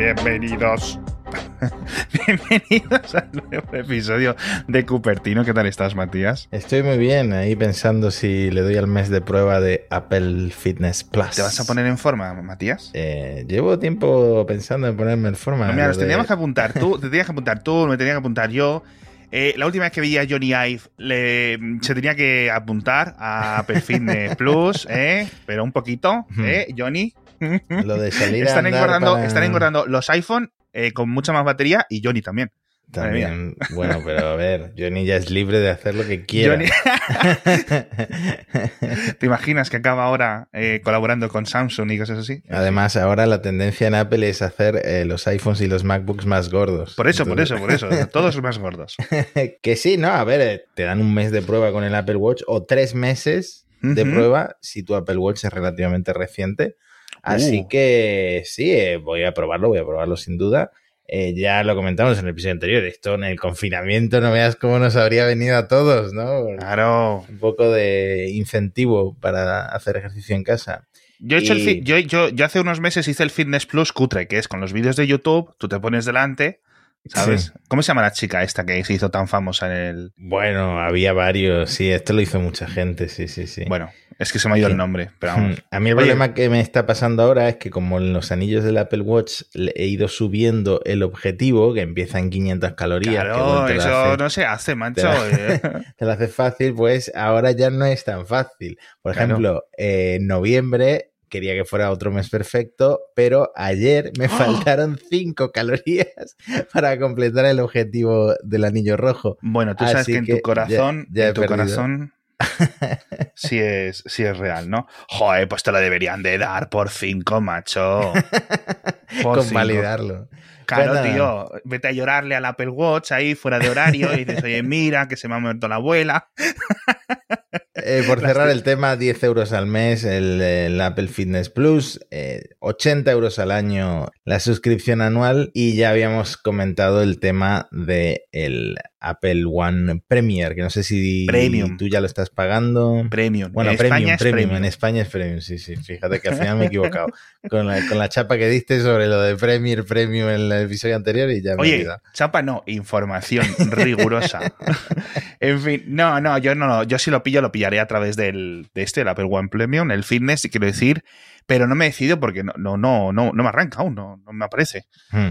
bienvenidos. bienvenidos al nuevo episodio de Cupertino. ¿Qué tal estás, Matías? Estoy muy bien, ahí pensando si le doy al mes de prueba de Apple Fitness Plus. ¿Te vas a poner en forma, Matías? Eh, llevo tiempo pensando en ponerme en forma. No, mira, nos teníamos que apuntar tú, te tenías que apuntar tú, me tenía que apuntar yo. Eh, la última vez que veía a Johnny Ive le, se tenía que apuntar a Apple Fitness Plus, ¿eh? pero un poquito, ¿eh, Johnny? Lo de salir están, a engordando, para- están engordando los iPhone eh, con mucha más batería y Johnny también. También, bueno, pero a ver, Johnny ya es libre de hacer lo que quiera. Johnny- ¿Te imaginas que acaba ahora eh, colaborando con Samsung y cosas así? Además, ahora la tendencia en Apple es hacer eh, los iPhones y los MacBooks más gordos. Por eso, por eso, por eso. Todos más gordos. que sí, ¿no? A ver, eh, te dan un mes de prueba con el Apple Watch o tres meses de prueba si tu Apple Watch es relativamente reciente. Así Uh. que sí, eh, voy a probarlo, voy a probarlo sin duda. Eh, ya lo comentamos en el episodio anterior, esto en el confinamiento no veas cómo nos habría venido a todos, ¿no? Claro. Un poco de incentivo para hacer ejercicio en casa. Yo, he hecho el Y- fi- yo, yo, yo hace unos meses hice el Fitness Plus cutre, que es con los vídeos de YouTube, tú te pones delante, ¿sabes? Sí. ¿Cómo se llama la chica esta que se hizo tan famosa en el... Bueno, había varios, sí, esto lo hizo mucha gente, sí, sí, sí. Bueno, es que se me ha ido Sí. el nombre, pero vamos. A mí el Oye. problema que me está pasando ahora es que como en los anillos del Apple Watch he ido subiendo el objetivo, que empieza en 500 calorías, que Claro, bueno, te, lo eso hace, no se hace, mancho. te la- eh. te lo hace fácil, pues ahora ya no es tan fácil. Por Claro. ejemplo, eh, en noviembre quería que fuera otro mes perfecto, pero ayer me ¡Oh! faltaron 5 calorías para completar el objetivo del anillo rojo. Bueno, tú sabes Así que en tu corazón, ya- en tu perdido. corazón, sí es, sí es real, ¿no? Joder, pues te lo deberían de dar por cinco, macho. Por cinco. Convalidarlo. Claro, tío, vete a llorarle al Apple Watch ahí fuera de horario y dices, oye, mira, que se me ha muerto la abuela. Eh, por cerrar el tema, 10 euros al mes el, el Apple Fitness Plus, eh, 80 euros al año la suscripción anual y ya habíamos comentado el tema de el Apple One Premier, que no sé si Premium. tú ya lo estás pagando. Premium. Bueno, en premium, España premium, premium. En España es premium, sí, sí. Fíjate que al final me he equivocado. con, la, con la chapa que diste sobre lo de Premier, premium en el episodio anterior y ya me he Oye, olvidado. chapa no, información rigurosa. en fin, no, no, yo no, no, yo si lo pillo, lo pillaré a través del, de este, el Apple One Premium, el Fitness, quiero decir, pero no me decido porque no, no, no, no, no me arranca aún, no, no me aparece. Hmm.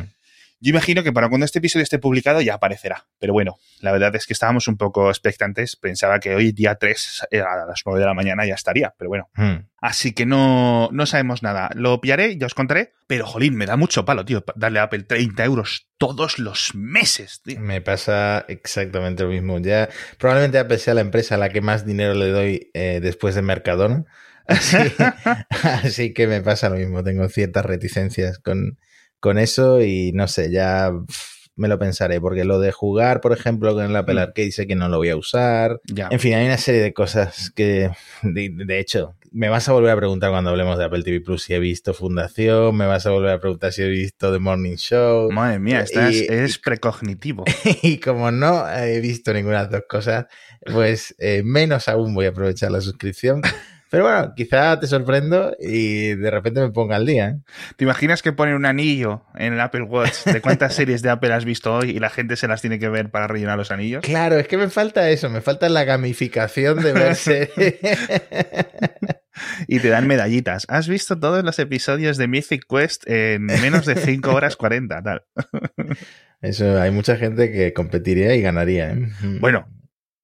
Yo imagino que para cuando este episodio esté publicado ya aparecerá. Pero bueno, la verdad es que estábamos un poco expectantes. Pensaba que hoy, día 3, a las 9 de la mañana, ya estaría. Pero bueno, Hmm. así que no, no sabemos nada. Lo pillaré, ya os contaré. Pero jolín, me da mucho palo, tío, darle a Apple 30 euros todos los meses, tío. Me pasa exactamente lo mismo. Ya probablemente Apple sea la empresa a la que más dinero le doy eh, después de Mercadona. Así, así que me pasa lo mismo. Tengo ciertas reticencias con, con eso y no sé, ya me lo pensaré. Porque lo de jugar, por ejemplo, con el Apple. Arcade sé que no lo voy a usar. Ya. En fin, hay una serie de cosas que, de, de hecho, me vas a volver a preguntar cuando hablemos de Apple TV Plus si he visto Fundación, me vas a volver a preguntar si he visto The Morning Show. Madre mía, estás, Y- eres precognitivo. Y como no he visto ninguna de las dos cosas, pues eh, menos aún voy a aprovechar la suscripción. Pero bueno, quizá te sorprendo y de repente me ponga al día. ¿eh? ¿Te imaginas que ponen un anillo en el Apple Watch de cuántas series de Apple has visto hoy y la gente se las tiene que ver para rellenar los anillos? Claro, es que me falta eso, me falta la gamificación de verse. Y te dan medallitas. ¿Has visto todos los episodios de Mythic Quest en menos de 5 horas 40? Tal. eso, hay mucha gente que competiría y ganaría. ¿eh? Bueno,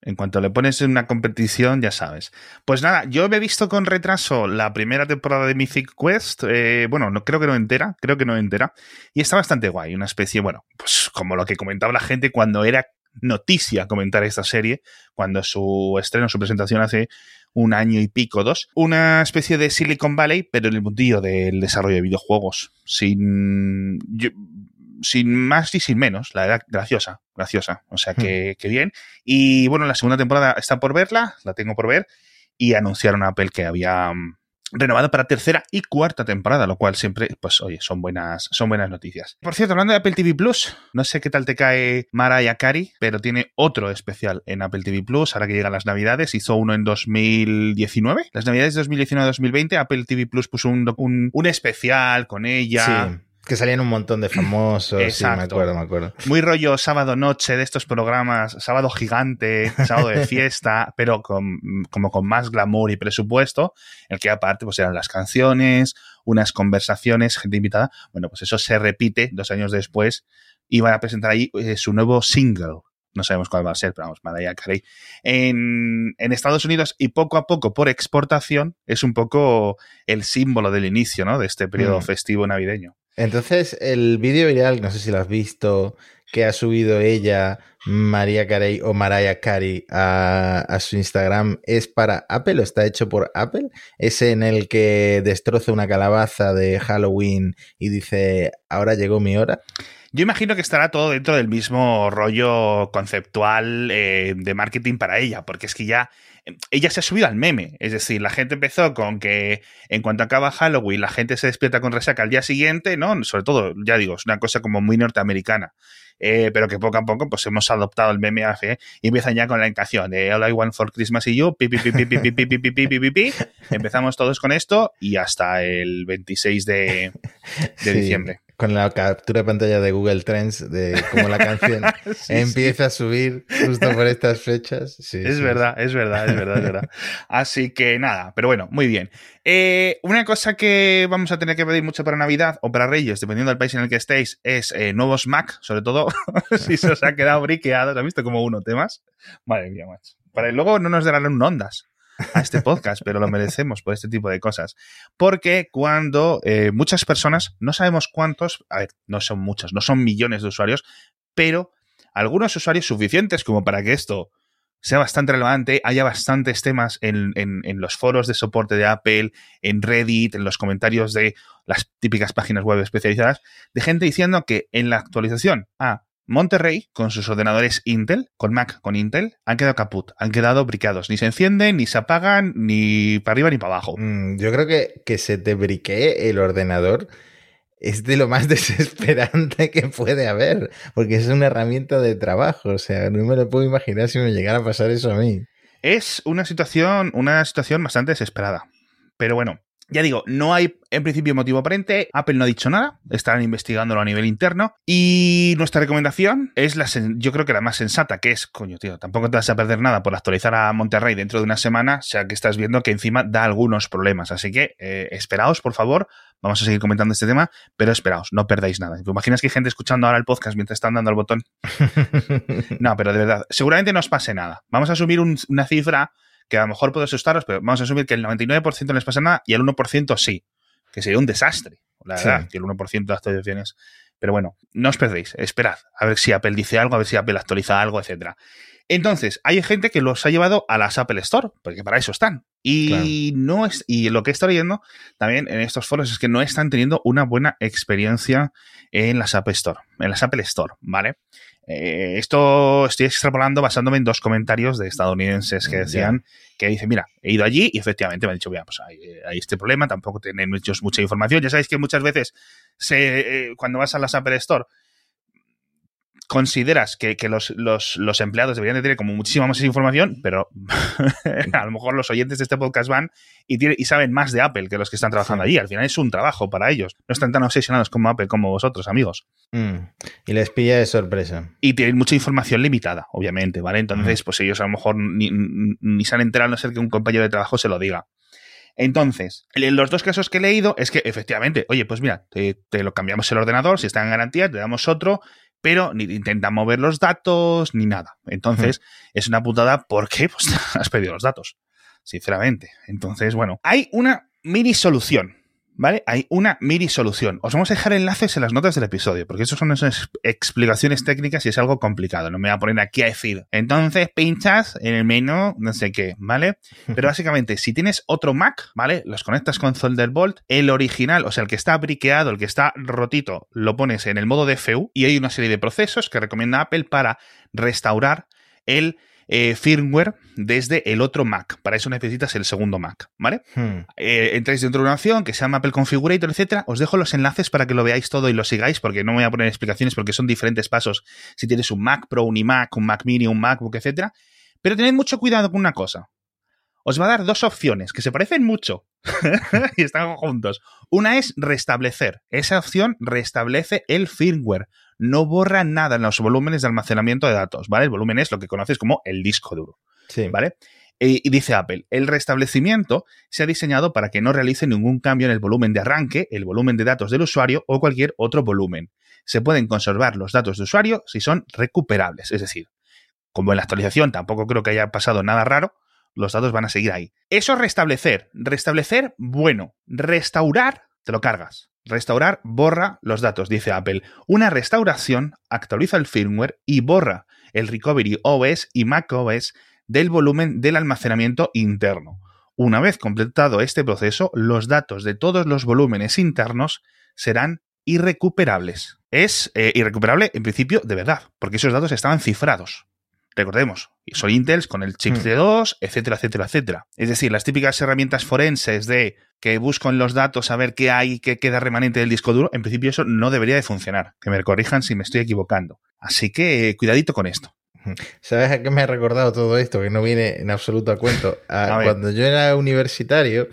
en cuanto le pones en una competición, ya sabes. Pues nada, yo me he visto con retraso la primera temporada de Mythic Quest. eh, bueno, no, creo que no entera, creo que no entera. Y está bastante guay. Una especie, bueno, pues como lo que comentaba la gente cuando era noticia comentar esta serie, cuando su estreno, su presentación hace un año y pico, dos. Una especie de Silicon Valley, pero en el mundillo del desarrollo de videojuegos. Sin. yo- sin más y sin menos, la verdad, graciosa, graciosa. O sea que, que bien. Y bueno, la segunda temporada está por verla, la tengo por ver. Y anunciaron a Apple que había mm, renovado para tercera y cuarta temporada, lo cual siempre, pues oye, son buenas, son buenas noticias. Por cierto, hablando de Apple TV Plus, no sé qué tal te cae Mariah Carey, pero tiene otro especial en Apple TV Plus, ahora que llegan las navidades, hizo uno en 2019, las navidades de 2019-2020, Apple TV Plus puso un, un, un especial con ella. Sí. Que salían un montón de famosos. Exacto. Sí, me acuerdo, me acuerdo. Muy rollo sábado noche de estos programas, sábado gigante, sábado de fiesta, pero con, como con más glamour y presupuesto, el que aparte pues eran las canciones, unas conversaciones, gente invitada. Bueno, pues eso se repite dos años después y van a presentar ahí eh, su nuevo single, no sabemos cuál va a ser, pero vamos, Mariah Carey, en, en, Estados Unidos y poco a poco por exportación es un poco el símbolo del inicio, ¿no? De este periodo mm. festivo navideño. Entonces, el vídeo viral, no sé si lo has visto, que ha subido ella, María Carey o Mariah Carey a, su Instagram, ¿es para Apple o está hecho por Apple? ¿Es en el que destroza una calabaza de Halloween y dice, ahora llegó mi hora? Yo imagino que estará todo dentro del mismo rollo conceptual eh, de marketing para ella, porque es que ya ella se ha subido al meme. Es decir, la gente empezó con que en cuanto acaba Halloween, la gente se despierta con resaca al día siguiente, ¿no? Sobre todo, ya digo, es una cosa como muy norteamericana. Eh, pero que poco a poco pues hemos adoptado el meme AFE y empiezan ya con la canción de All I Want for Christmas y You, pi, pi, pi, pi, pi, pi, pi, pi, pi, pi, Empezamos todos con esto y hasta el 26 de, de diciembre con la captura de pantalla de Google Trends de cómo la canción empieza a subir justo por estas fechas. es verdad, es verdad, es verdad, es verdad. Así que nada, pero bueno, muy bien. Eh, una cosa que vamos a tener que pedir mucho para Navidad o para Reyes, dependiendo del país en el que estéis, es eh, nuevos Mac, sobre todo si se os ha quedado briqueado. ¿Has visto como uno temas? Madre mía, macho. Para luego no nos darán un ondas a este podcast, pero lo merecemos por este tipo de cosas. Porque cuando eh, muchas personas, no sabemos cuántos, a ver, no son muchos, no son millones de usuarios, pero algunos usuarios suficientes como para que esto sea bastante relevante, haya bastantes temas en, en, los foros de soporte de Apple, en Reddit, en los comentarios de las típicas páginas web especializadas, de gente diciendo que en la actualización a Monterrey, con sus ordenadores Intel, con Mac con Intel, han quedado caput, han quedado bricados. Ni se encienden, ni se apagan, ni para arriba ni para abajo. Mm, yo creo que, que se te briquee el ordenador es de lo más desesperante que puede haber, porque es una herramienta de trabajo. O sea, no me lo puedo imaginar si me llegara a pasar eso a mí. Es una situación, una situación bastante desesperada. Pero bueno, ya digo, no hay en principio motivo aparente. Apple no ha dicho nada, estarán investigándolo a nivel interno. Y nuestra recomendación es la, yo creo que la más sensata, que es, coño, tío, tampoco te vas a perder nada por actualizar a Monterrey dentro de una semana, ya que estás viendo que encima da algunos problemas. Así que eh, esperaos, por favor. Vamos a seguir comentando este tema, pero esperaos, no perdáis nada. ¿Te imaginas que hay gente escuchando ahora el podcast mientras están dando al botón? no, pero de verdad, seguramente no os pase nada. Vamos a asumir una cifra que a lo mejor puede asustaros, pero vamos a asumir que el 99% no les pasa nada y el 1% sí, que sería un desastre, la verdad, que el 1% de actualizaciones. Pero bueno, no os perdéis, esperad, a ver si Apple dice algo, a ver si Apple actualiza algo, etcétera. Entonces, hay gente que los ha llevado a las Apple Store, porque para eso están. Y no es, y lo que he estado leyendo también en estos foros es que no están teniendo una buena experiencia en las Apple Store, en las Apple Store, ¿vale? Eh, esto estoy extrapolando basándome en dos comentarios de estadounidenses que decían que dicen, mira, he ido allí y efectivamente me han dicho, mira, pues hay, este problema, tampoco tienen muchos, mucha información. Ya sabéis que muchas veces se, eh, cuando vas a las Apple Store consideras que, los, los, empleados deberían de tener como muchísima más información, pero a lo mejor los oyentes de este podcast van y, y saben más de Apple que los que están trabajando allí. Al final es un trabajo para ellos. No están tan obsesionados como Apple como vosotros, amigos. Mm. Y les pilla de sorpresa. Y tienen mucha información limitada, obviamente, ¿vale? Entonces, pues ellos a lo mejor ni, ni se han enterado, a no ser que un compañero de trabajo se lo diga. Entonces, en los dos casos que he leído es que efectivamente, oye, pues mira, te, te, lo cambiamos el ordenador, si está en garantía, te damos otro pero ni intenta mover los datos ni nada. Entonces, es una putada porque pues, has pedido los datos, sinceramente. Entonces, bueno, hay una mini solución ¿Vale? Hay una mini solución. Os vamos a dejar enlaces en las notas del episodio, porque eso son esas explicaciones técnicas y es algo complicado. No me voy a poner aquí a decir. Entonces pinchas en el menú, no sé qué, ¿vale? Pero básicamente, si tienes otro Mac, ¿vale? Los conectas con Thunderbolt, el original, o sea, el que está briqueado, el que está rotito, lo pones en el modo DFU y hay una serie de procesos que recomienda Apple para restaurar el eh, firmware desde el otro Mac. Para eso necesitas el segundo Mac, ¿vale? Hmm. Eh, entráis dentro de una opción que se llama Apple Configurator, etcétera. Os dejo los enlaces para que lo veáis todo y lo sigáis, porque no me voy a poner explicaciones porque son diferentes pasos. Si tienes un Mac Pro, un iMac, un Mac Mini, un MacBook, etcétera. Pero tened mucho cuidado con una cosa. Os va a dar dos opciones que se parecen mucho y están juntos. Una es restablecer. Esa opción restablece el firmware. No borra nada en los volúmenes de almacenamiento de datos, ¿vale? El volumen es lo que conoces como el disco duro, Sí. ¿vale? Y dice Apple, el restablecimiento se ha diseñado para que no realice ningún cambio en el volumen de arranque, el volumen de datos del usuario o cualquier otro volumen. Se pueden conservar los datos de usuario si son recuperables, es decir, como en la actualización tampoco creo que haya pasado nada raro, los datos van a seguir ahí. Eso es restablecer. Restablecer, bueno. Restaurar, te lo cargas. Restaurar borra los datos, dice Apple. Una restauración actualiza el firmware y borra el Recovery OS y macOS del volumen del almacenamiento interno. Una vez completado este proceso, los datos de todos los volúmenes internos serán irrecuperables. Es eh, irrecuperable en principio de verdad, porque esos datos estaban cifrados. Recordemos, son Intels con el chip Hmm. C2, etcétera, etcétera, etcétera. Es decir, las típicas herramientas forenses de que busco en los datos a ver qué hay, qué queda remanente del disco duro, en principio eso no debería de funcionar. Que me corrijan si me estoy equivocando. Así que eh, cuidadito con esto. ¿Sabes a qué me ha recordado todo esto? Que no viene en absoluto a cuento. A A ver. cuando yo era universitario,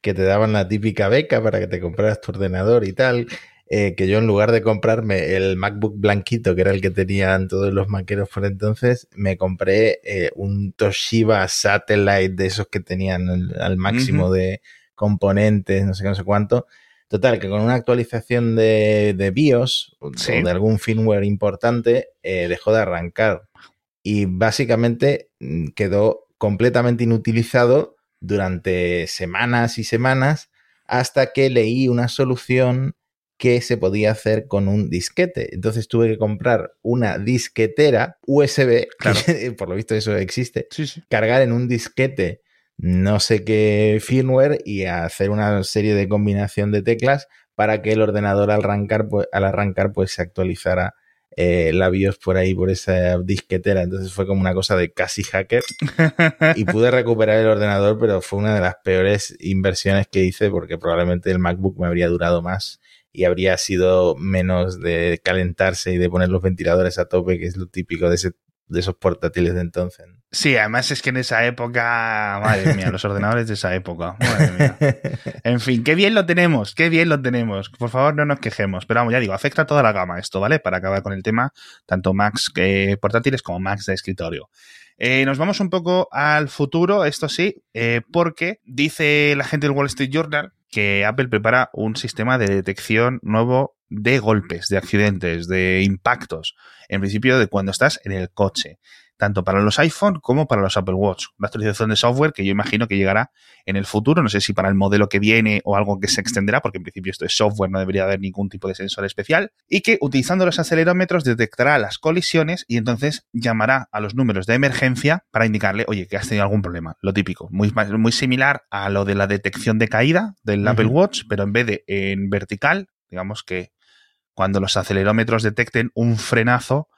que te daban la típica beca para que te compraras tu ordenador y tal, eh, que yo en lugar de comprarme el MacBook blanquito, que era el que tenían todos los maqueros por entonces, me compré eh, un Toshiba Satellite de esos que tenían el- al máximo de componentes, no sé qué, no sé cuánto. Total, que con una actualización de, de BIOS o de algún firmware importante, eh, dejó de arrancar. Y básicamente mm, quedó completamente inutilizado durante semanas y semanas hasta que leí una solución que se podía hacer con un disquete. Entonces tuve que comprar una disquetera USB, Claro. que por lo visto eso existe, Sí, sí. cargar en un disquete no sé qué firmware y hacer una serie de combinación de teclas para que el ordenador al arrancar, pues, al arrancar pues se actualizara eh, la BIOS por ahí, por esa disquetera. Entonces fue como una cosa de casi hacker y pude recuperar el ordenador, pero fue una de las peores inversiones que hice porque probablemente el MacBook me habría durado más y habría sido menos de calentarse y de poner los ventiladores a tope, que es lo típico de, esos portátiles de entonces. Sí, además es que en esa época, madre mía, los ordenadores de esa época, madre mía. En fin, qué bien lo tenemos, qué bien lo tenemos. Por favor, no nos quejemos. Pero vamos, ya digo, afecta a toda la gama esto, ¿vale? Para acabar con el tema, tanto Macs eh, portátiles como Macs de escritorio. Eh, nos vamos un poco al futuro, esto sí, eh, porque dice la gente del Wall Street Journal que Apple prepara un sistema de detección nuevo de golpes, de accidentes, de impactos. En principio, de cuando estás en el coche tanto para los iPhone como para los Apple Watch. Una actualización de software que yo imagino que llegará en el futuro, no sé si para el modelo que viene o algo que se extenderá, porque en principio esto es software, no debería haber ningún tipo de sensor especial, y que utilizando los acelerómetros detectará las colisiones y entonces llamará a los números de emergencia para indicarle, oye, que has tenido algún problema, lo típico, muy, muy similar a lo de la detección de caída del. Apple Watch, pero en vez de en vertical, digamos que cuando los acelerómetros detecten un frenazo,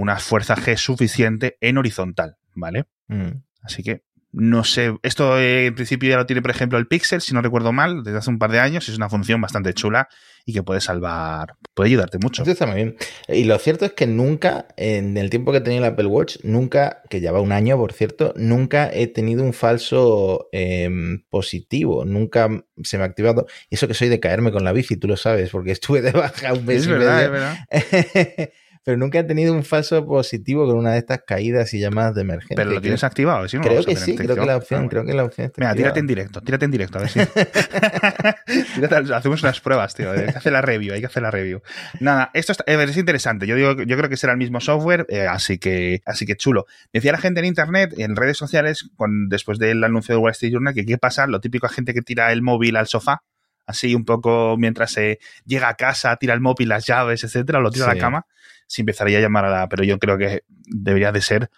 una fuerza G suficiente en horizontal, ¿vale? Mm. Así que no sé, esto eh, en principio ya lo tiene, por ejemplo, el Pixel, si no recuerdo mal, desde hace un par de años, es una función bastante chula y que puede salvar, puede ayudarte mucho. Esto está muy bien. Y lo cierto es que nunca, en el tiempo que he tenido el Apple Watch, nunca, que ya va un año, por cierto, nunca he tenido un falso eh, positivo. Nunca se me ha activado. Y eso que soy de caerme con la bici, tú lo sabes, porque estuve de baja un mes Es y verdad, es verdad. Pero nunca he tenido un falso positivo con una de estas caídas y llamadas de emergencia. Pero lo tienes creo, activado, si no creo a que sí, en creo que la opción, Ah, bueno. creo que la opción está Mira, tírate en directo, tírate en directo, a ver si. Tírate- hacemos unas pruebas, tío. Hay que hacer la review, hay que hacer la review. Nada, esto está- eh, es interesante. Yo digo, yo creo que será el mismo software, eh, así que, así que chulo. Decía la gente en internet, en redes sociales, con, después del anuncio de Wall Street Journal, que qué pasa, lo típico gente que tira el móvil al sofá, así un poco mientras se llega a casa, tira el móvil, las llaves, etcétera, lo tira a la cama, se empezaría a llamar a la. Pero yo creo que debería de ser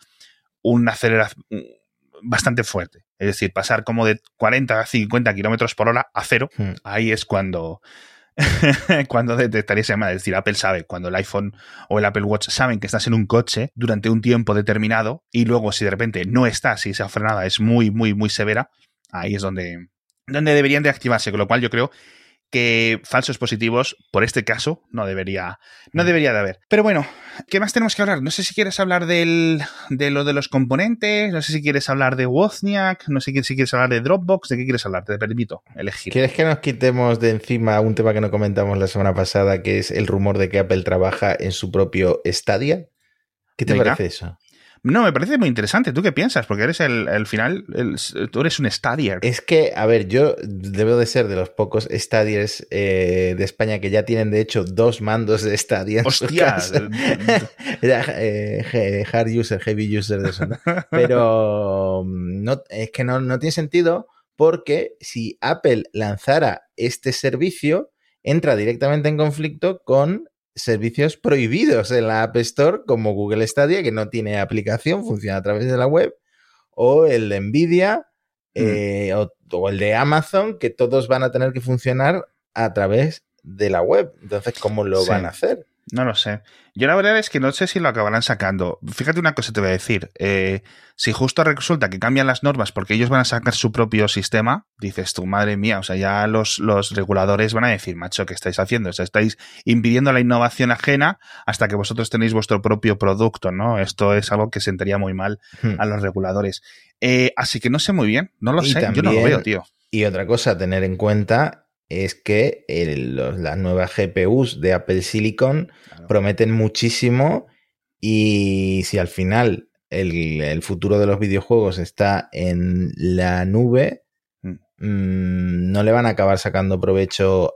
una aceleración bastante fuerte. Es decir, pasar como de 40 a 50 kilómetros por hora a cero, Hmm. ahí es cuando, cuando detectaría esa llamada. Es decir, Apple sabe, cuando el iPhone o el Apple Watch saben que estás en un coche durante un tiempo determinado y luego si de repente no estás y esa frenada es muy, muy, muy severa, ahí es donde, donde deberían de activarse. Con lo cual yo creo que falsos positivos, por este caso, no debería, no debería de haber. Pero bueno, ¿qué más tenemos que hablar? No sé si quieres hablar del, de lo de los componentes, no sé si quieres hablar de Wozniak, no sé si quieres hablar de Dropbox, ¿de qué quieres hablar? Te permito elegir. ¿Quieres que nos quitemos de encima un tema que no comentamos la semana pasada, que es el rumor de que Apple trabaja en su propio Stadia? ¿Qué te parece eso? No, me parece muy interesante. ¿Tú qué piensas? Porque eres el, final, tú eres un Stadier. Es que, a ver, yo debo de ser de los pocos Stadiers eh, de España que ya tienen, de hecho, dos mandos de Stadia. ¡Hostia! eh, hard user, heavy user de eso. Pero no, es que no, no tiene sentido porque si Apple lanzara este servicio, entra directamente en conflicto con servicios prohibidos en la App Store, como Google Stadia, que no tiene aplicación, funciona a través de la web, o el de Nvidia, mm. eh, o, el de Amazon, que todos van a tener que funcionar a través de la web. Entonces, ¿cómo lo van a hacer? No lo sé. Yo la verdad es que no sé si lo acabarán sacando. Fíjate una cosa te voy a decir. Eh, si justo resulta que cambian las normas porque ellos van a sacar su propio sistema, dices tú, madre mía, o sea, ya los, los reguladores van a decir, macho, ¿qué estáis haciendo? O sea, estáis impidiendo la innovación ajena hasta que vosotros tenéis vuestro propio producto, ¿no? Esto es algo que sentaría muy mal hmm. a los reguladores. Eh, así que no sé muy bien, no lo sé, yo no lo veo, tío. Y otra cosa a tener en cuenta es que las nuevas GPUs de Apple Silicon prometen muchísimo y si al final el, futuro de los videojuegos está en la nube, mm. Mm, no le van a acabar sacando provecho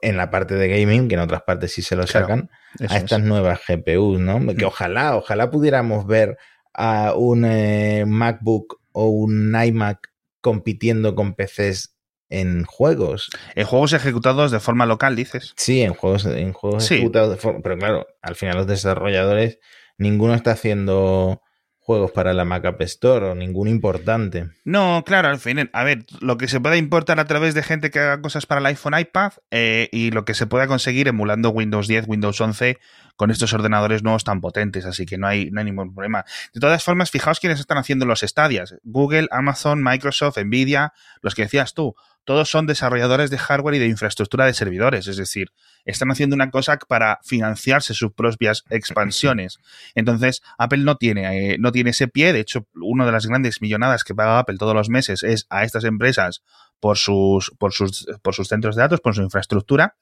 en la parte de gaming, que en otras partes sí se lo sacan, a estas nuevas GPUs, ¿no? Que mm. ojalá, ojalá pudiéramos ver a un eh, MacBook o un iMac compitiendo con PCs en juegos. En juegos ejecutados de forma local, dices. Sí, en juegos, en juegos ejecutados de forma. Pero claro, al final los desarrolladores, ninguno está haciendo juegos para la Mac App Store o ninguno importante. No, claro, al final, a ver, lo que se puede importar a través de gente que haga cosas para el iPhone, iPad eh, y lo que se pueda conseguir emulando Windows 10, Windows 11 con estos ordenadores nuevos tan potentes, así que no hay, no hay ningún problema. De todas formas, fijaos quiénes están haciendo los estadias. Google, Amazon, Microsoft, Nvidia, los que decías tú todos son desarrolladores de hardware y de infraestructura de servidores, es decir, están haciendo una cosa para financiarse sus propias expansiones. Entonces, Apple no tiene, eh, no tiene ese pie, de hecho, una de las grandes millonadas que paga Apple todos los meses es a estas empresas por sus, por sus, por sus centros de datos, por su infraestructura.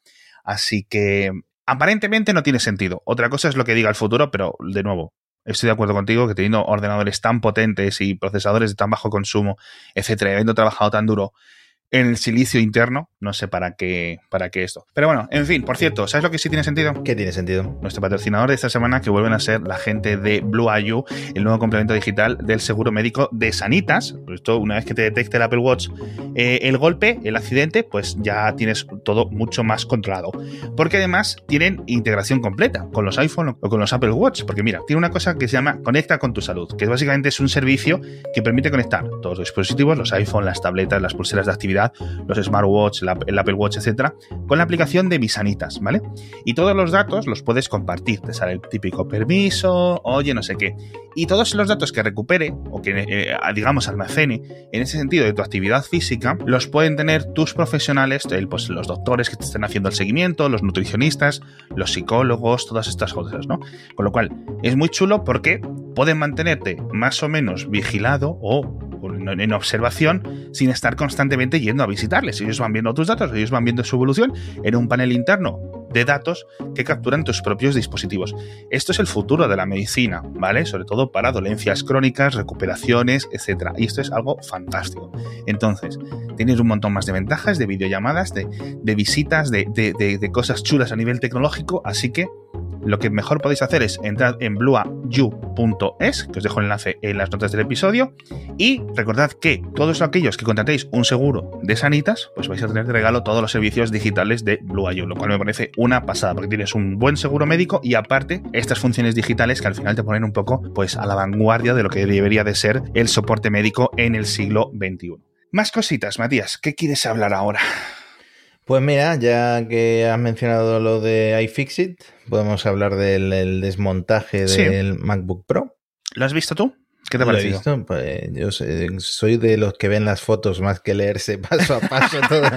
Así que aparentemente no tiene sentido. Otra cosa es lo que diga el futuro, pero de nuevo, estoy de acuerdo contigo que teniendo ordenadores tan potentes y procesadores de tan bajo consumo, etcétera, y habiendo trabajado tan duro en el silicio interno. No sé para qué, para qué esto. Pero bueno, en fin, por cierto, ¿sabes lo que sí tiene sentido? ¿Qué tiene sentido? Nuestro patrocinador de esta semana, que vuelven a ser la gente de Blue IU, el nuevo complemento digital del seguro médico de Sanitas. Pues esto, una vez que te detecte el Apple Watch eh, el golpe, el accidente, pues ya tienes todo mucho más controlado. Porque además tienen integración completa con los iPhone o con los Apple Watch. Porque mira, tiene una cosa que se llama Conecta con tu salud, que básicamente es un servicio que permite conectar todos los dispositivos, los iPhone, las tabletas, las pulseras de actividad los smartwatch, el Apple Watch, etcétera, con la aplicación de Misanitas, ¿vale? Y todos los datos los puedes compartir. Te sale el típico permiso, oye, no sé qué. Y todos los datos que recupere o que, eh, digamos, almacene en ese sentido de tu actividad física, los pueden tener tus profesionales, pues, los doctores que te estén haciendo el seguimiento, los nutricionistas, los psicólogos, todas estas cosas, ¿no? Con lo cual, es muy chulo porque pueden mantenerte más o menos vigilado o en observación sin estar constantemente yendo a visitarles. Ellos van viendo tus datos, ellos van viendo su evolución en un panel interno de datos que capturan tus propios dispositivos. Esto es el futuro de la medicina, ¿vale? Sobre todo para dolencias crónicas, recuperaciones, etc. Y esto es algo fantástico. Entonces, tienes un montón más de ventajas, de videollamadas, de, visitas, de, de cosas chulas a nivel tecnológico, así que lo que mejor podéis hacer es entrar en blueayu.es, que os dejo el enlace en las notas del episodio, y recordad que todos aquellos que contratéis un seguro de Sanitas, pues vais a tener de regalo todos los servicios digitales de BlueAyu, lo cual me parece una pasada, porque tienes un buen seguro médico y aparte estas funciones digitales que al final te ponen un poco pues a la vanguardia de lo que debería de ser el soporte médico en el siglo XXI. Más cositas, Matías, ¿qué quieres hablar ahora? Pues mira, ya que has mencionado lo de iFixit, podemos hablar del desmontaje del MacBook Pro. ¿Lo has visto tú? ¿Qué te ha parecido? Visto? Pues yo soy de los que ven las fotos más que leerse paso a paso todo,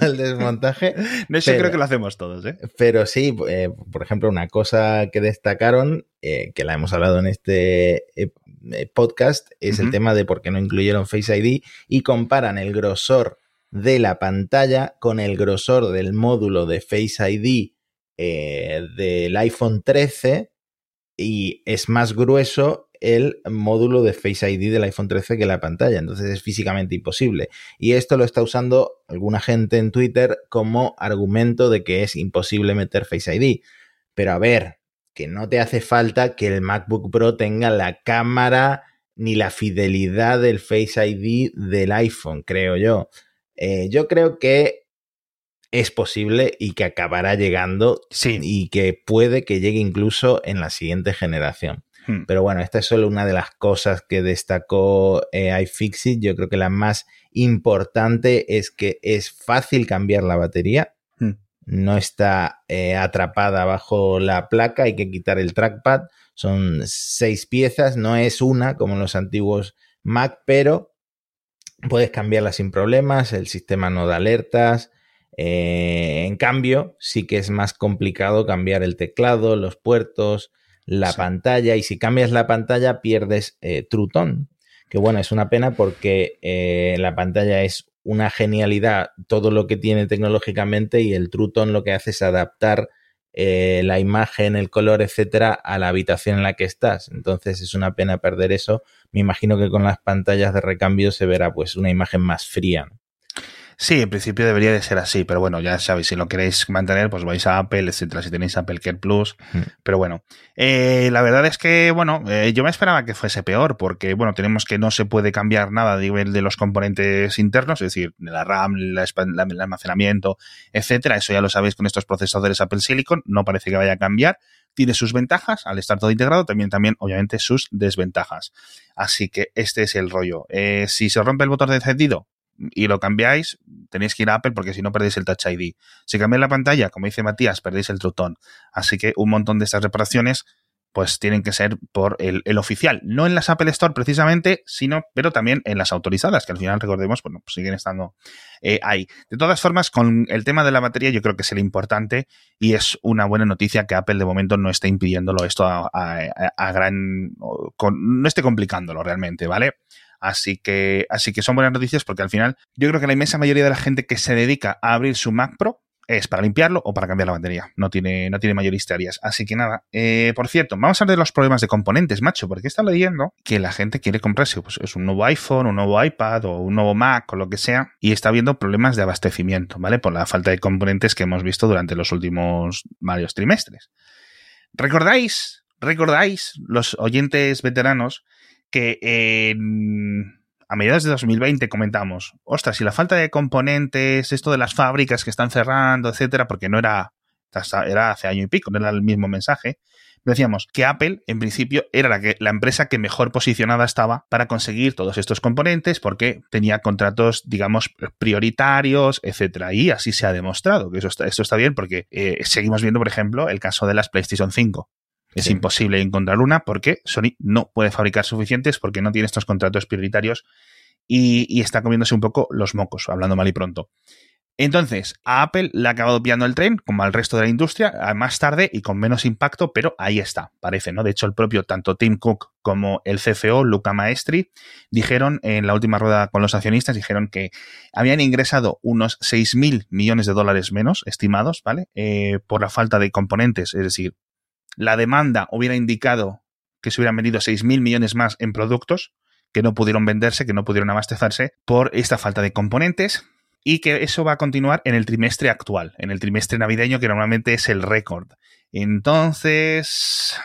el desmontaje. No, eso creo que lo hacemos todos, ¿eh? Pero sí, eh, por ejemplo, una cosa que destacaron, eh, que la hemos hablado en este eh, podcast, es el tema de por qué no incluyeron Face ID y comparan el grosor de la pantalla con el grosor del módulo de Face ID del iPhone 13 y es más grueso el módulo de Face ID del iPhone 13 que la pantalla, entonces es físicamente imposible. Y esto lo está usando alguna gente en Twitter como argumento de que es imposible meter Face ID. Pero a ver, que no te hace falta que el MacBook Pro tenga la cámara ni la fidelidad del Face ID del iPhone, creo yo. Eh, yo creo que es posible y que acabará llegando sí. y que puede que llegue incluso en la siguiente generación. Hmm. Pero bueno, esta es solo una de las cosas que destacó eh, iFixit. Yo creo que la más importante es que es fácil cambiar la batería. Hmm. No está eh, atrapada bajo la placa, hay que quitar el trackpad. Son seis piezas, no es una como los antiguos Mac, pero puedes cambiarla sin problemas. El sistema no da alertas, eh, en cambio, sí que es más complicado cambiar el teclado, los puertos, la pantalla, y si cambias la pantalla pierdes eh, Trutón, que bueno, es una pena porque eh, la pantalla es una genialidad todo lo que tiene tecnológicamente y el Trutón lo que hace es adaptar eh, la imagen, el color, etcétera, a la habitación en la que estás. Entonces es una pena perder eso. Me imagino que con las pantallas de recambio se verá pues una imagen más fría. Sí, en principio debería de ser así, pero bueno, ya sabéis, si lo queréis mantener, pues vais a Apple, etcétera, si tenéis Apple Care Plus. Mm. Pero bueno, eh, la verdad es que, bueno, eh, yo me esperaba que fuese peor, porque, bueno, tenemos que no se puede cambiar nada a nivel de los componentes internos, es decir, de la RAM, la, el almacenamiento, etcétera. Eso ya lo sabéis con estos procesadores Apple Silicon, no parece que vaya a cambiar tiene sus ventajas al estar todo integrado, también, también obviamente sus desventajas. Así que este es el rollo. Eh, si se rompe el botón de encendido, y lo cambiáis, tenéis que ir a Apple porque si no perdéis el Touch ID. Si cambiáis la pantalla, como dice Matías, perdéis el Trutón. Así que un montón de estas reparaciones pues tienen que ser por el, oficial, no en las Apple Store precisamente, sino, pero también en las autorizadas, que al final recordemos, bueno, pues siguen estando eh, ahí. De todas formas, con el tema de la batería, yo creo que es el importante y es una buena noticia que Apple de momento no esté impidiéndolo esto a, gran, no esté complicándolo realmente, ¿vale? Así que, así que son buenas noticias porque al final yo creo que la inmensa mayoría de la gente que se dedica a abrir su Mac Pro es para limpiarlo o para cambiar la batería. No tiene, no tiene mayor historias. Así que nada. Eh, por cierto, vamos a hablar de los problemas de componentes, macho, porque está leyendo que la gente quiere comprarse pues, es un nuevo iPhone, un nuevo iPad o un nuevo Mac o lo que sea, y está viendo problemas de abastecimiento, ¿vale? Por la falta de componentes que hemos visto durante los últimos varios trimestres. ¿Recordáis? ¿Recordáis los oyentes veteranos que a mediados de 2020 comentamos, ostras, si la falta de componentes, esto de las fábricas que están cerrando, etcétera, porque no era, era hace año y pico, no era el mismo mensaje, decíamos que Apple, en principio, era la empresa que mejor posicionada estaba para conseguir todos estos componentes porque tenía contratos, digamos, prioritarios, etcétera. Y así se ha demostrado que eso está, esto está bien porque eh, seguimos viendo, por ejemplo, el caso de las PlayStation 5. Es imposible encontrar una porque Sony no puede fabricar suficientes porque no tiene estos contratos prioritarios y, está comiéndose un poco los mocos, hablando mal y pronto. Entonces, a Apple le ha acabado pillando el tren, como al resto de la industria, más tarde y con menos impacto, pero ahí está, parece, ¿no? De hecho, el propio tanto Tim Cook como el CFO, Luca Maestri, dijeron en la última rueda con los accionistas, dijeron que habían ingresado unos 6.000 millones de dólares menos, estimados, ¿vale? Eh, por la falta de componentes, es decir, la demanda hubiera indicado que se hubieran vendido 6.000 millones más en productos que no pudieron venderse, que no pudieron abastecerse por esta falta de componentes y que eso va a continuar en el trimestre actual, en el trimestre navideño que normalmente es el récord. Entonces,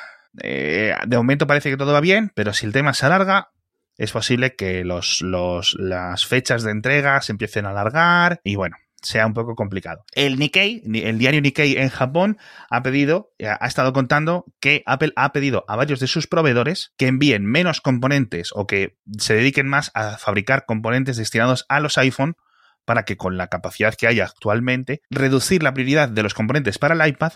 eh, de momento parece que todo va bien, pero si el tema se alarga, es posible que las fechas de entrega se empiecen a alargar y bueno, sea un poco complicado. El Nikkei, el diario Nikkei en Japón, ha pedido, eh, ha estado contando que Apple ha pedido a varios de sus proveedores que envíen menos componentes o que se dediquen más a fabricar componentes destinados a los iPhone para que con la capacidad que hay actualmente, reducir la prioridad de los componentes para el iPad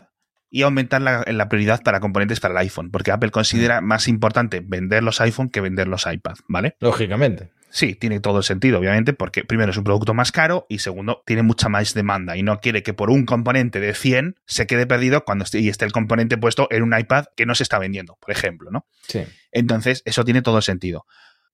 y aumentar la, la, prioridad para componentes para el iPhone, porque Apple considera más importante vender los iPhone que vender los iPad, ¿vale? Lógicamente. Sí, tiene todo el sentido, obviamente, porque primero es un producto más caro y segundo, tiene mucha más demanda y no quiere que por un componente de 100 se quede perdido cuando esté, y esté el componente puesto en un iPad que no se está vendiendo, por ejemplo, ¿no? Sí. Entonces, eso tiene todo el sentido.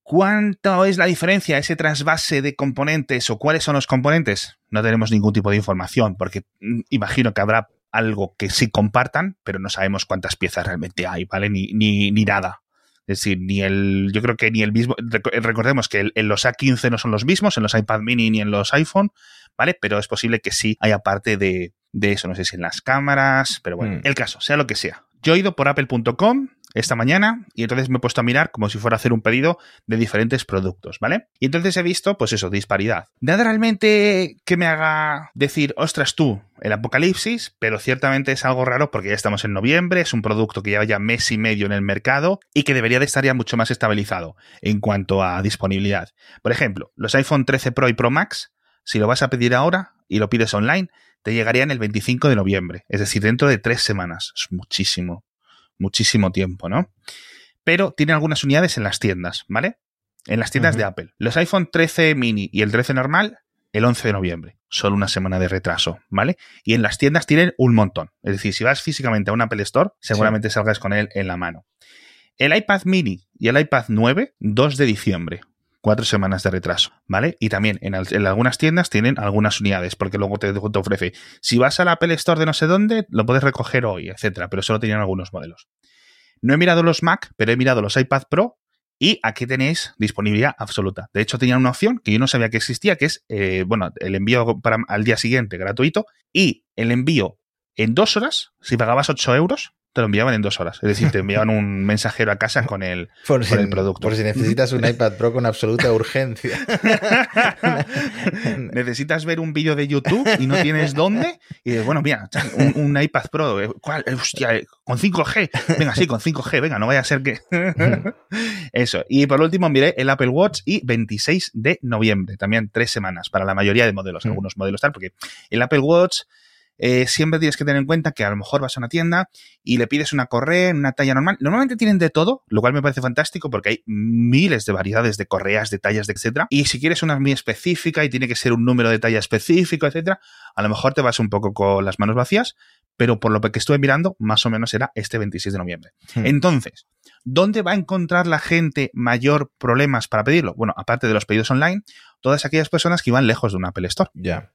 ¿Cuánto es la diferencia, ese trasvase de componentes o cuáles son los componentes? No tenemos ningún tipo de información porque mm, imagino que habrá algo que sí compartan, pero no sabemos cuántas piezas realmente hay, ¿vale? Ni, ni, ni nada. Es decir, ni el, yo creo que ni el mismo, recordemos que en los A15 no son los mismos, en los iPad mini ni en los iPhone, ¿vale? Pero es posible que sí haya parte de, de eso, no sé si en las cámaras, pero bueno, Mm. el caso, sea lo que sea. Yo he ido por apple.com esta mañana y entonces me he puesto a mirar como si fuera a hacer un pedido de diferentes productos, ¿vale? Y entonces he visto, pues eso, disparidad. Nada realmente que me haga decir, ostras tú, el apocalipsis, pero ciertamente es algo raro porque ya estamos en noviembre, es un producto que lleva ya mes y medio en el mercado y que debería de estar ya mucho más estabilizado en cuanto a disponibilidad. Por ejemplo, los iPhone 13 Pro y Pro Max, si lo vas a pedir ahora y lo pides online, te llegarían el 25 de noviembre, es decir, dentro de tres semanas. Es muchísimo, muchísimo tiempo, ¿no? Pero tiene algunas unidades en las tiendas, ¿vale? En las tiendas de Apple. Los iPhone 13 mini y el 13 normal, el 11 de noviembre. Solo una semana de retraso, ¿vale? Y en las tiendas tienen un montón. Es decir, si vas físicamente a un Apple Store, seguramente salgas con él en la mano. El iPad mini y el iPad 9, 2 de diciembre. Cuatro semanas de retraso, ¿vale? Y también en, al- en algunas tiendas tienen algunas unidades, porque luego te, te ofrece. Si vas al Apple Store de no sé dónde, lo puedes recoger hoy, etcétera, pero solo tenían algunos modelos. No he mirado los Mac, pero he mirado los iPad Pro y aquí tenéis disponibilidad absoluta. De hecho, tenían una opción que yo no sabía que existía, que es, eh, bueno, el envío para, al día siguiente gratuito y el envío en dos horas, si pagabas 8 euros, te lo enviaban en dos horas. Es decir, te enviaban un mensajero a casa con el, Por, Con si, el producto. por si necesitas un iPad Pro con absoluta urgencia. Necesitas ver un vídeo de YouTube y no tienes dónde. Y dices, bueno, mira, un, un iPad Pro, eh, ¿cuál? Eh, Hostia, eh, con 5G. Venga, sí, con 5G, venga, no vaya a ser que. Eso. Y por último, miré el Apple Watch y 26 de noviembre. También tres semanas para la mayoría de modelos. Mm. Algunos modelos tal, porque el Apple Watch. Eh, siempre tienes que tener en cuenta que a lo mejor vas a una tienda y le pides una correa en una talla normal. Normalmente tienen de todo, lo cual me parece fantástico porque hay miles de variedades de correas, de tallas, de etcétera. Y si quieres una muy específica y tiene que ser un número de talla específico, etcétera, a lo mejor te vas un poco con las manos vacías, pero por lo que estuve mirando, más o menos era este 26 de noviembre. Hmm. Entonces, ¿dónde va a encontrar la gente mayor problemas para pedirlo? Bueno, aparte de los pedidos online, todas aquellas personas que iban lejos de un Apple Store. ya.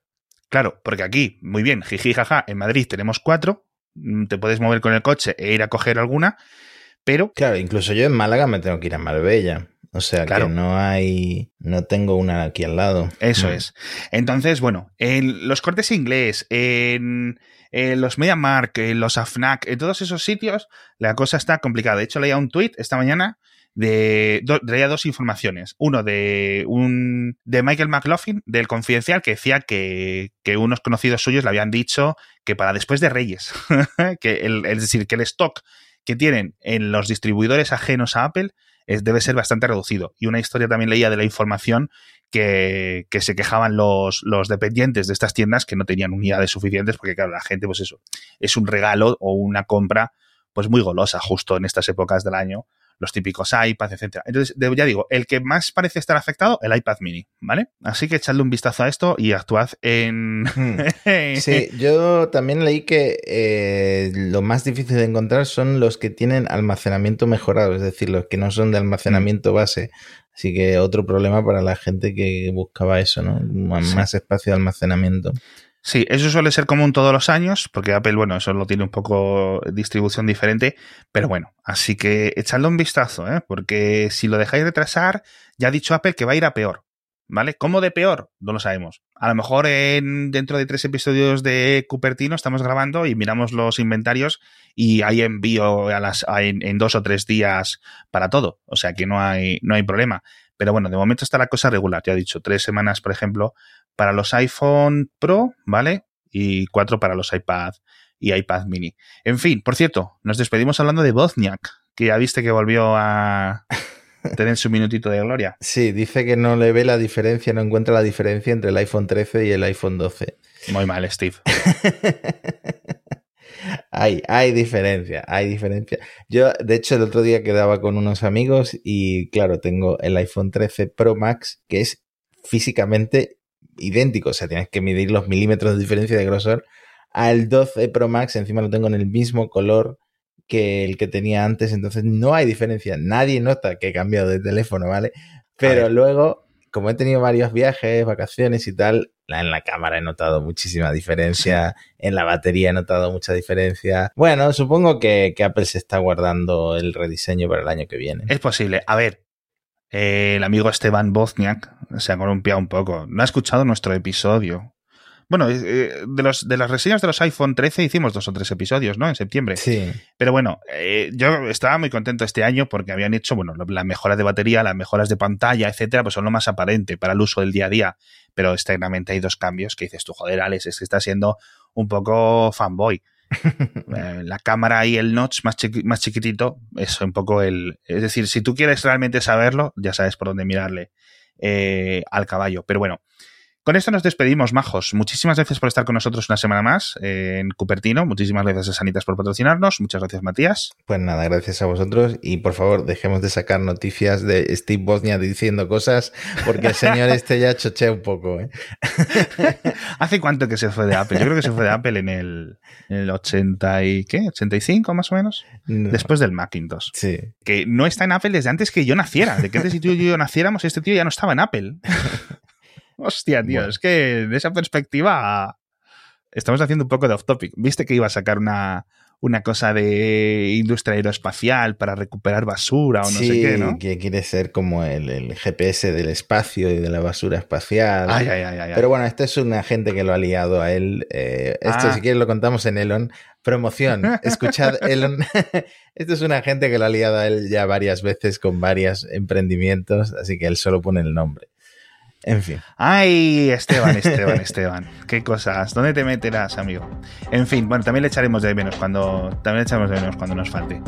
Claro, porque aquí, muy bien, jiji, jaja, en Madrid tenemos cuatro, mm, te puedes mover con el coche e ir a coger alguna, pero Claro, incluso yo en Málaga me tengo que ir a Marbella. O sea Claro. que no hay. No tengo una aquí al lado. eso Mm. es. Entonces, bueno, en los cortes inglés, en, en los MediaMark, en los AFNAC, en todos esos sitios, la cosa está complicada. De hecho, leía un tweet esta mañana de do- traía dos informaciones. Uno de un de Michael McLaughlin, del Confidencial, que decía que, que unos conocidos suyos le habían dicho que para después de Reyes, que el, es decir, que el stock que tienen en los distribuidores ajenos a Apple es, debe ser bastante reducido. Y una historia también leía de la información que, que se quejaban los, los dependientes de estas tiendas que no tenían unidades suficientes, porque claro, la gente, pues eso, es un regalo o una compra pues muy golosa justo en estas épocas del año, los típicos iPads, etcétera. Entonces, ya digo, el que más parece estar afectado, el iPad mini, ¿vale? Así que echadle un vistazo a esto y actuad en... Mm. Sí, yo también leí que eh, lo más difícil de encontrar son los que tienen almacenamiento mejorado, es decir, los que no son de almacenamiento base. Así que otro problema para la gente que buscaba eso, ¿no? Más Sí. más espacio de almacenamiento. Sí, eso suele ser común todos los años, porque Apple, bueno, eso lo tiene un poco distribución diferente, pero bueno, así que echadle un vistazo, ¿eh? porque si lo dejáis retrasar, ya ha dicho Apple que va a ir a peor, ¿vale? ¿Cómo de peor? No lo sabemos. A lo mejor en, dentro de tres episodios de Cupertino estamos grabando y miramos los inventarios y hay envío a las, a- en, en dos o tres días para todo, o sea que no hay, no hay problema. Pero bueno, de momento está la cosa regular, ya he dicho, tres semanas, por ejemplo, para los iPhone Pro, ¿vale? Y cuatro para los iPad y iPad mini. En fin, por cierto, nos despedimos hablando de Bozniak, que ya viste que volvió a tener su minutito de gloria. Sí, dice que no le ve la diferencia, no encuentra la diferencia entre el iPhone 13 y el iPhone 12. Muy mal, Steve. Hay, hay diferencia, hay diferencia. Yo, de hecho, el otro día quedaba con unos amigos y, claro, tengo el iPhone 13 Pro Max, que es físicamente idéntico. O sea, tienes que medir los milímetros de diferencia de grosor al 12 Pro Max. Encima lo tengo en el mismo color que el que tenía antes. Entonces, no hay diferencia. Nadie nota que he cambiado de teléfono, ¿vale? Pero luego, como he tenido varios viajes, vacaciones y tal, en la cámara he notado muchísima diferencia, en la batería he notado mucha diferencia. Bueno, supongo que, Apple se está guardando el rediseño para el año que viene. Es posible. A ver, eh, el amigo Esteban Bozniak se ha columpiado un poco. No ha escuchado nuestro episodio bueno, eh, de, los, de las reseñas de los iPhone 13 hicimos dos o tres episodios, ¿no? En septiembre. Sí. Pero bueno, eh, yo estaba muy contento este año porque habían hecho, bueno, las mejoras de batería, las mejoras de pantalla, etcétera, pues son lo más aparente para el uso del día a día. Pero externamente hay dos cambios que dices tú, joder, Alex, es que está siendo un poco fanboy. Eh, la cámara y el notch más, más chiquitito es un poco el... Es decir, si tú quieres realmente saberlo, ya sabes por dónde mirarle al caballo. Pero bueno, con esto nos despedimos, majos. Muchísimas gracias por estar con nosotros una semana más en Cupertino. Muchísimas gracias a Sanitas por patrocinarnos. Muchas gracias, Matías. Pues nada, gracias a vosotros. Y por favor, dejemos de sacar noticias de Steve Bosnia diciendo cosas, porque el señor este ya chochea un poco. ¿eh? ¿Hace cuánto que se fue de Apple? Yo creo que se fue de Apple en el, 80 y ¿qué? 85 más o menos. Después del Macintosh. Sí. Que no está en Apple desde antes que yo naciera. De que antes si tú y yo naciéramos, este tío ya no estaba en Apple. Hostia, tío, es que de esa perspectiva estamos haciendo un poco de off topic. ¿Viste que iba a sacar una, una cosa de industria aeroespacial para recuperar basura o no sé qué, ¿no? que quiere ser como el, GPS del espacio y de la basura espacial. Ay, ay, ay, Pero bueno, este es un agente que lo ha liado a él. Eh, esto, ah. si quieres, lo contamos en Elon. Promoción. Escuchad, Elon. esto es un agente que lo ha liado a él ya varias veces con varios emprendimientos, así que él solo pone el nombre. En fin. Ay, Esteban, Esteban, Esteban. Qué cosas. ¿Dónde te meterás, amigo? En fin, bueno, también le echaremos de menos cuando. También le echaremos de menos cuando nos falte.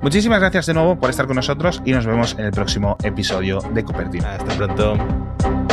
Muchísimas gracias de nuevo por estar con nosotros y nos vemos en el próximo episodio de Cupertino. Hasta pronto.